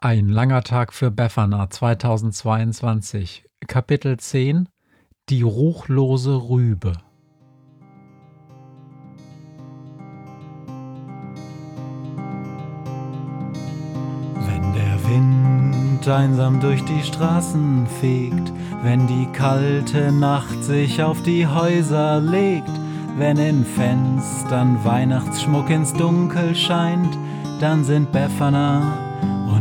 Ein langer Tag für Befana 2022 Kapitel 10 Die ruchlose Rübe. Wenn der Wind einsam durch die Straßen fegt, wenn die kalte Nacht sich auf die Häuser legt, wenn in Fenstern Weihnachtsschmuck ins Dunkel scheint, dann sind Befana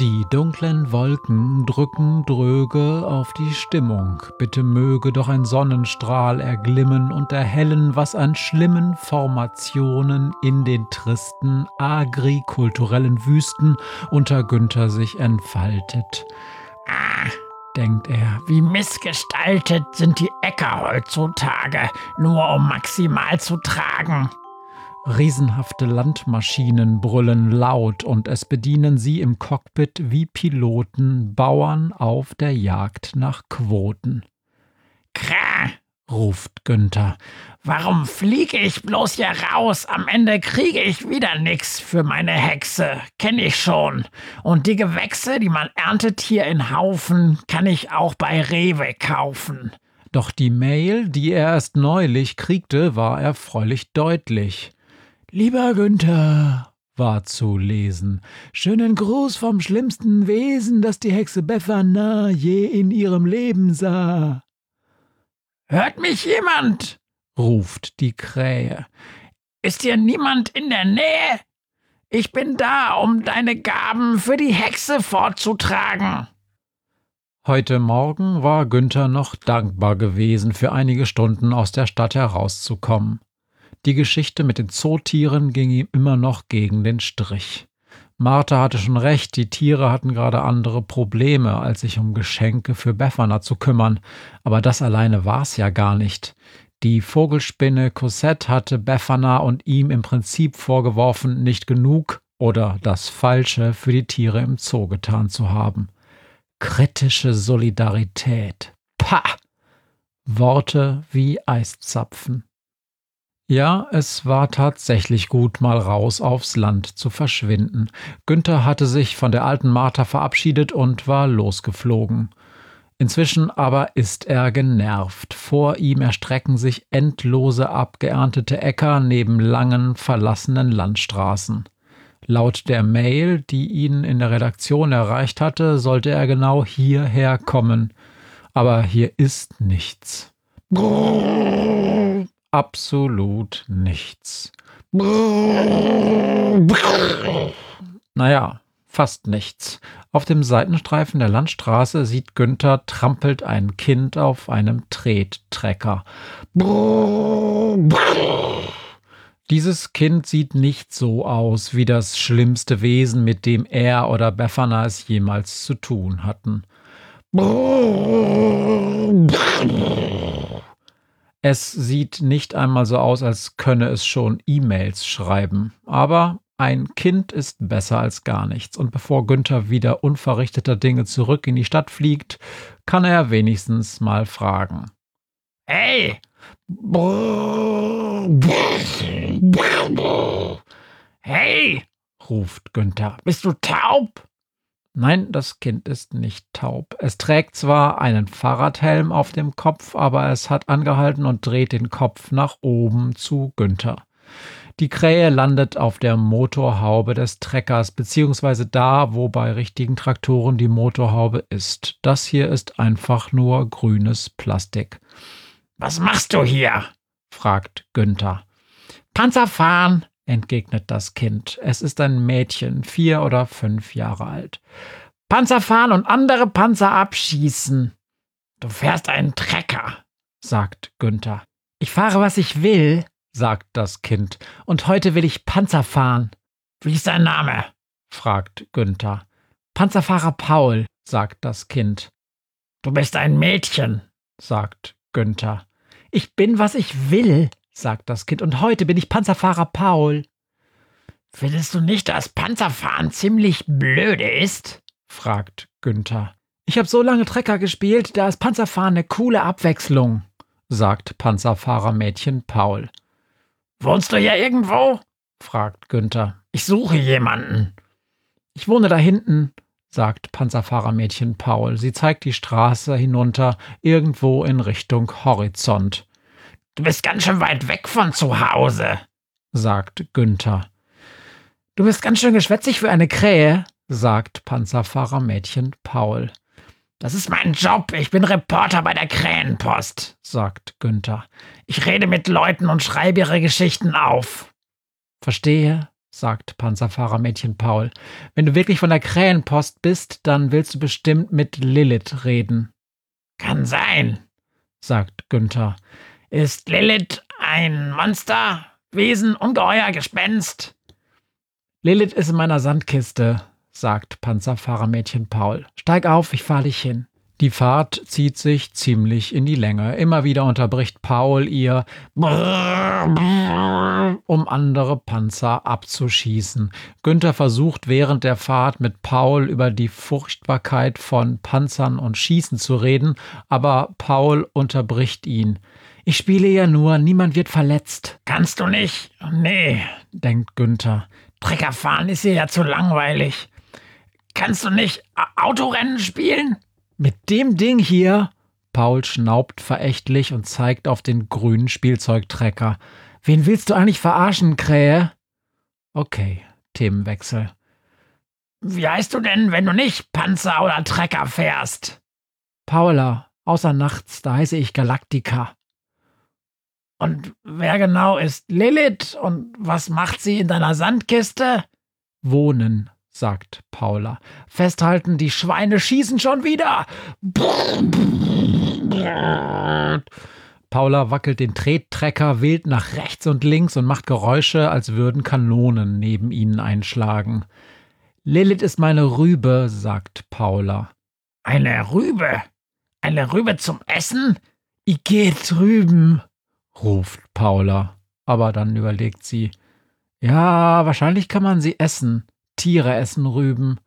Die dunklen Wolken drücken dröge auf die Stimmung. Bitte möge doch ein Sonnenstrahl erglimmen und erhellen, was an schlimmen Formationen in den tristen agrikulturellen Wüsten unter Günther sich entfaltet. Ah, denkt er, wie missgestaltet sind die Äcker heutzutage, nur um maximal zu tragen. Riesenhafte Landmaschinen brüllen laut und es bedienen sie im Cockpit wie Piloten Bauern auf der Jagd nach Quoten. Krah, ruft Günther. Warum fliege ich bloß hier raus? Am Ende kriege ich wieder nix für meine Hexe. Kenn ich schon. Und die Gewächse, die man erntet hier in Haufen, kann ich auch bei Rewe kaufen. Doch die Mail, die er erst neulich kriegte, war erfreulich deutlich. Lieber Günther, war zu lesen, schönen Gruß vom schlimmsten Wesen, das die Hexe Befana je in ihrem Leben sah. Hört mich jemand? ruft die Krähe. Ist hier niemand in der Nähe? Ich bin da, um deine Gaben für die Hexe fortzutragen. Heute Morgen war Günther noch dankbar gewesen, für einige Stunden aus der Stadt herauszukommen. Die Geschichte mit den Zootieren ging ihm immer noch gegen den Strich. Martha hatte schon recht, die Tiere hatten gerade andere Probleme, als sich um Geschenke für Befana zu kümmern. Aber das alleine war's ja gar nicht. Die Vogelspinne Cosette hatte Befana und ihm im Prinzip vorgeworfen, nicht genug oder das Falsche für die Tiere im Zoo getan zu haben. Kritische Solidarität. Pah! Worte wie Eiszapfen. Ja, es war tatsächlich gut, mal raus aufs Land zu verschwinden. Günther hatte sich von der alten Martha verabschiedet und war losgeflogen. Inzwischen aber ist er genervt. Vor ihm erstrecken sich endlose abgeerntete Äcker neben langen, verlassenen Landstraßen. Laut der Mail, die ihn in der Redaktion erreicht hatte, sollte er genau hierher kommen. Aber hier ist nichts. Brrr absolut nichts. Naja, fast nichts. Auf dem Seitenstreifen der Landstraße sieht Günther trampelt ein Kind auf einem Trettrecker. Dieses Kind sieht nicht so aus wie das schlimmste Wesen, mit dem er oder Befana es jemals zu tun hatten. Es sieht nicht einmal so aus, als könne es schon E-Mails schreiben. Aber ein Kind ist besser als gar nichts. Und bevor Günther wieder unverrichteter Dinge zurück in die Stadt fliegt, kann er wenigstens mal fragen. Hey! Hey! ruft Günther. Bist du taub? Nein, das Kind ist nicht taub. Es trägt zwar einen Fahrradhelm auf dem Kopf, aber es hat angehalten und dreht den Kopf nach oben zu Günther. Die Krähe landet auf der Motorhaube des Treckers, beziehungsweise da, wo bei richtigen Traktoren die Motorhaube ist. Das hier ist einfach nur grünes Plastik. Was machst du hier? fragt Günther. Panzer fahren, entgegnet das Kind. Es ist ein Mädchen, vier oder fünf Jahre alt. Panzer fahren und andere Panzer abschießen. Du fährst einen Trecker, sagt Günther. Ich fahre, was ich will, sagt das Kind, und heute will ich Panzer fahren. Wie ist dein Name? fragt Günther. Panzerfahrer Paul, sagt das Kind. Du bist ein Mädchen, sagt Günther. Ich bin, was ich will, sagt das Kind, und heute bin ich Panzerfahrer Paul. Findest du nicht, dass Panzerfahren ziemlich blöde ist? fragt Günther. Ich habe so lange Trecker gespielt, da ist Panzerfahren eine coole Abwechslung, sagt Panzerfahrermädchen Paul. Wohnst du hier irgendwo? fragt Günther. Ich suche jemanden. Ich wohne da hinten, sagt Panzerfahrermädchen Paul. Sie zeigt die Straße hinunter, irgendwo in Richtung Horizont. Du bist ganz schön weit weg von zu Hause, sagt Günther. Du bist ganz schön geschwätzig für eine Krähe, sagt Panzerfahrermädchen Paul. Das ist mein Job. Ich bin Reporter bei der Krähenpost, sagt Günther. Ich rede mit Leuten und schreibe ihre Geschichten auf. Verstehe, sagt Panzerfahrermädchen Paul. Wenn du wirklich von der Krähenpost bist, dann willst du bestimmt mit Lilith reden. Kann sein, sagt Günther. Ist Lilith ein Monster, Wesen, Ungeheuer, Gespenst? Lilith ist in meiner Sandkiste, sagt Panzerfahrermädchen Paul. Steig auf, ich fahr dich hin. Die Fahrt zieht sich ziemlich in die Länge. Immer wieder unterbricht Paul ihr, um andere Panzer abzuschießen. Günther versucht während der Fahrt mit Paul über die Furchtbarkeit von Panzern und Schießen zu reden, aber Paul unterbricht ihn. Ich spiele ja nur, niemand wird verletzt. Kannst du nicht? Nee, denkt Günther. Treckerfahren ist hier ja zu langweilig. Kannst du nicht Autorennen spielen? Mit dem Ding hier? Paul schnaubt verächtlich und zeigt auf den grünen Spielzeugtrecker. Wen willst du eigentlich verarschen, Krähe? Okay, Themenwechsel. Wie heißt du denn, wenn du nicht Panzer oder Trecker fährst? Paula, außer nachts, da heiße ich Galactica. Und wer genau ist Lilith und was macht sie in deiner Sandkiste? Wohnen, sagt Paula. Festhalten, die Schweine schießen schon wieder. Paula wackelt den Trettrecker wild nach rechts und links und macht Geräusche, als würden Kanonen neben ihnen einschlagen. Lilith ist meine Rübe, sagt Paula. Eine Rübe? Eine Rübe zum Essen? Ich geh drüben, ruft Paula. Aber dann überlegt sie, ja, wahrscheinlich kann man sie essen. Tiere essen Rüben.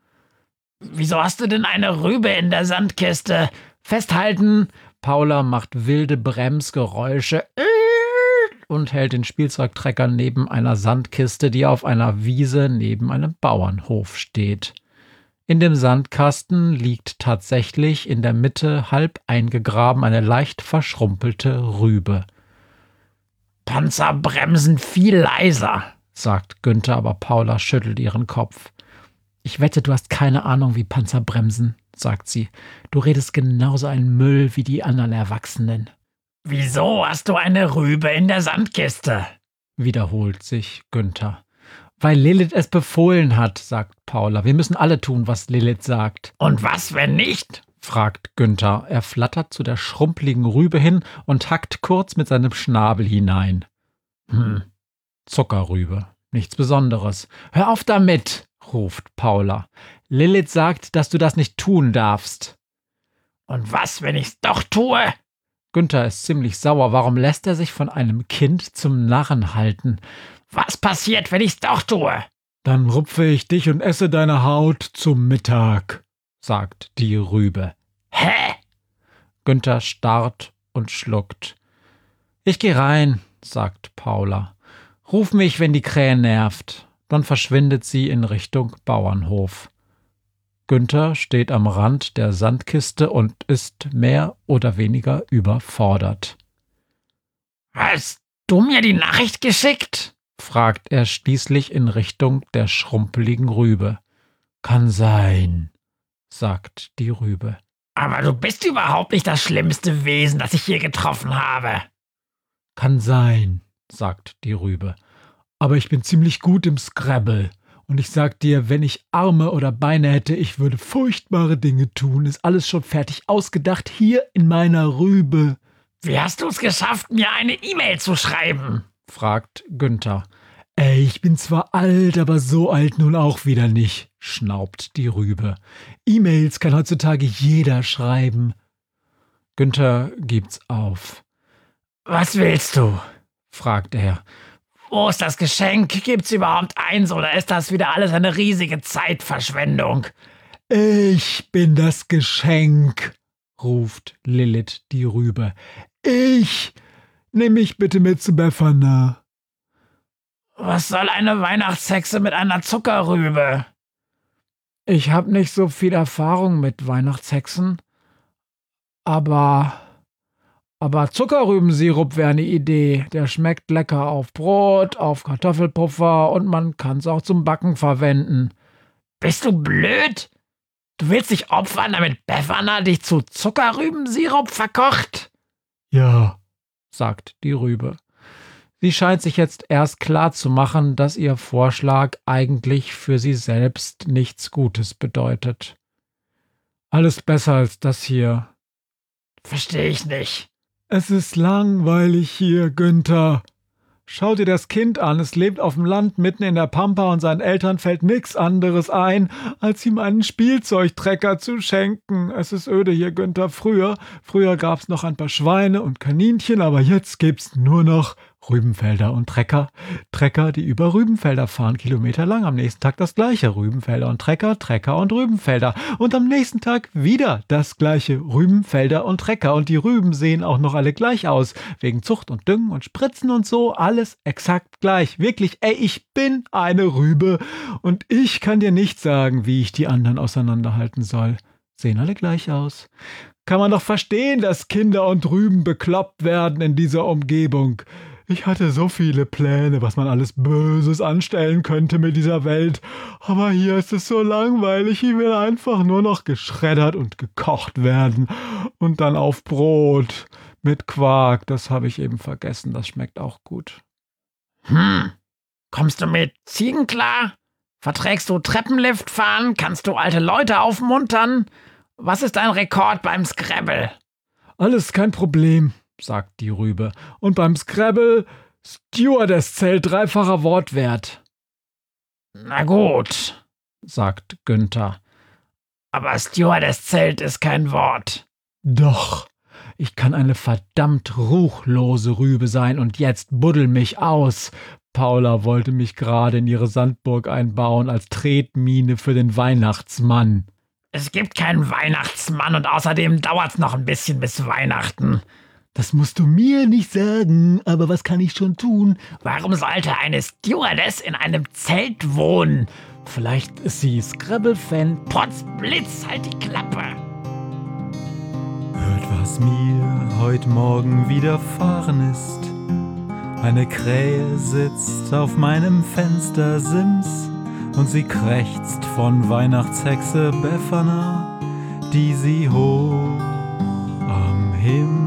Wieso hast du denn eine Rübe in der Sandkiste? Festhalten! Paula macht wilde Bremsgeräusche und hält den Spielzeugtrecker neben einer Sandkiste, die auf einer Wiese neben einem Bauernhof steht. In dem Sandkasten liegt tatsächlich in der Mitte halb eingegraben eine leicht verschrumpelte Rübe. Panzer bremsen viel leiser, sagt Günther, aber Paula schüttelt ihren Kopf. Ich wette, du hast keine Ahnung, wie Panzer bremsen, sagt sie. Du redest genauso ein Müll wie die anderen Erwachsenen. Wieso hast du eine Rübe in der Sandkiste? wiederholt sich Günther. Weil Lilith es befohlen hat, sagt Paula. Wir müssen alle tun, was Lilith sagt. Und was, wenn nicht? Fragt Günther. Er flattert zu der schrumpeligen Rübe hin und hackt kurz mit seinem Schnabel hinein. Hm, Zuckerrübe. Nichts Besonderes. Hör auf damit, ruft Paula. Lilith sagt, dass du das nicht tun darfst. Und was, wenn ich's doch tue? Günther ist ziemlich sauer. Warum lässt er sich von einem Kind zum Narren halten? Was passiert, wenn ich's doch tue? Dann rupfe ich dich und esse deine Haut zum Mittag, sagt die Rübe. Hä? Günther starrt und schluckt. Ich geh rein, sagt Paula. Ruf mich, wenn die Krähe nervt. Dann verschwindet sie in Richtung Bauernhof. Günther steht am Rand der Sandkiste und ist mehr oder weniger überfordert. Hast du mir die Nachricht geschickt? fragt er schließlich in Richtung der schrumpeligen Rübe. Kann sein, sagt die Rübe. Aber du bist überhaupt nicht das schlimmste Wesen, das ich je getroffen habe. Kann sein, sagt die Rübe. Aber ich bin ziemlich gut im Scrabble. Und ich sag dir, wenn ich Arme oder Beine hätte, ich würde furchtbare Dinge tun. Ist alles schon fertig ausgedacht hier in meiner Rübe. Wie hast du es geschafft, mir eine E-Mail zu schreiben? fragt Günther. Ey, ich bin zwar alt, aber so alt nun auch wieder nicht, schnaubt die Rübe. E-Mails kann heutzutage jeder schreiben. Günther gibt's auf. Was willst du? fragt er. Wo ist das Geschenk? Gibt's überhaupt eins oder ist das wieder alles eine riesige Zeitverschwendung? Ich bin das Geschenk, ruft Lilith die Rübe. Ich! Nimm mich bitte mit zu Befana. Was soll eine Weihnachtshexe mit einer Zuckerrübe? Ich hab nicht so viel Erfahrung mit Weihnachtshexen, aber aber Zuckerrübensirup wäre eine Idee. Der schmeckt lecker auf Brot, auf Kartoffelpuffer und man kann's auch zum Backen verwenden. Bist du blöd? Du willst dich opfern, damit Befana dich zu Zuckerrübensirup verkocht? Ja, sagt die Rübe. Sie scheint sich jetzt erst klar zu machen, dass ihr Vorschlag eigentlich für sie selbst nichts Gutes bedeutet. Alles besser als das hier. Verstehe ich nicht. Es ist langweilig hier, Günther. Schau dir das Kind an, es lebt auf dem Land mitten in der Pampa und seinen Eltern fällt nichts anderes ein, als ihm einen Spielzeugtrecker zu schenken. Es ist öde hier, Günther. Früher, früher gab's noch ein paar Schweine und Kaninchen, aber jetzt gibt's nur noch Rübenfelder und Trecker. Trecker, die über Rübenfelder fahren, kilometerlang. Am nächsten Tag das gleiche. Rübenfelder und Trecker, Trecker und Rübenfelder. Und am nächsten Tag wieder das gleiche. Rübenfelder und Trecker. Und die Rüben sehen auch noch alle gleich aus. Wegen Zucht und Düngen und Spritzen und so. Alles exakt gleich. Wirklich, ey, ich bin eine Rübe. Und ich kann dir nicht sagen, wie ich die anderen auseinanderhalten soll. Sehen alle gleich aus. Kann man doch verstehen, dass Kinder und Rüben bekloppt werden in dieser Umgebung. Ich hatte so viele Pläne, was man alles Böses anstellen könnte mit dieser Welt. Aber hier ist es so langweilig. Ich will einfach nur noch geschreddert und gekocht werden. Und dann auf Brot. Mit Quark. Das habe ich eben vergessen. Das schmeckt auch gut. Hm. Kommst du mit Ziegen klar? Verträgst du Treppenlift fahren? Kannst du alte Leute aufmuntern? Was ist dein Rekord beim Scrabble? Alles kein Problem sagt die Rübe. Und beim Scrabble Stewardess zählt dreifacher Wortwert. Na gut, sagt Günther. Aber Stewardess zählt ist kein Wort. Doch. Ich kann eine verdammt ruchlose Rübe sein und jetzt buddel mich aus. Paula wollte mich gerade in ihre Sandburg einbauen als Tretmine für den Weihnachtsmann. Es gibt keinen Weihnachtsmann und außerdem dauert's noch ein bisschen bis Weihnachten. Das musst du mir nicht sagen, aber was kann ich schon tun? Warum sollte eine Stewardess in einem Zelt wohnen? Vielleicht ist sie Scrabble-Fan. Potzblitz, halt die Klappe! Hört, was mir heute Morgen widerfahren ist. Eine Krähe sitzt auf meinem Fenstersims und sie krächzt von Weihnachtshexe Befana, die sie hoch am Himmel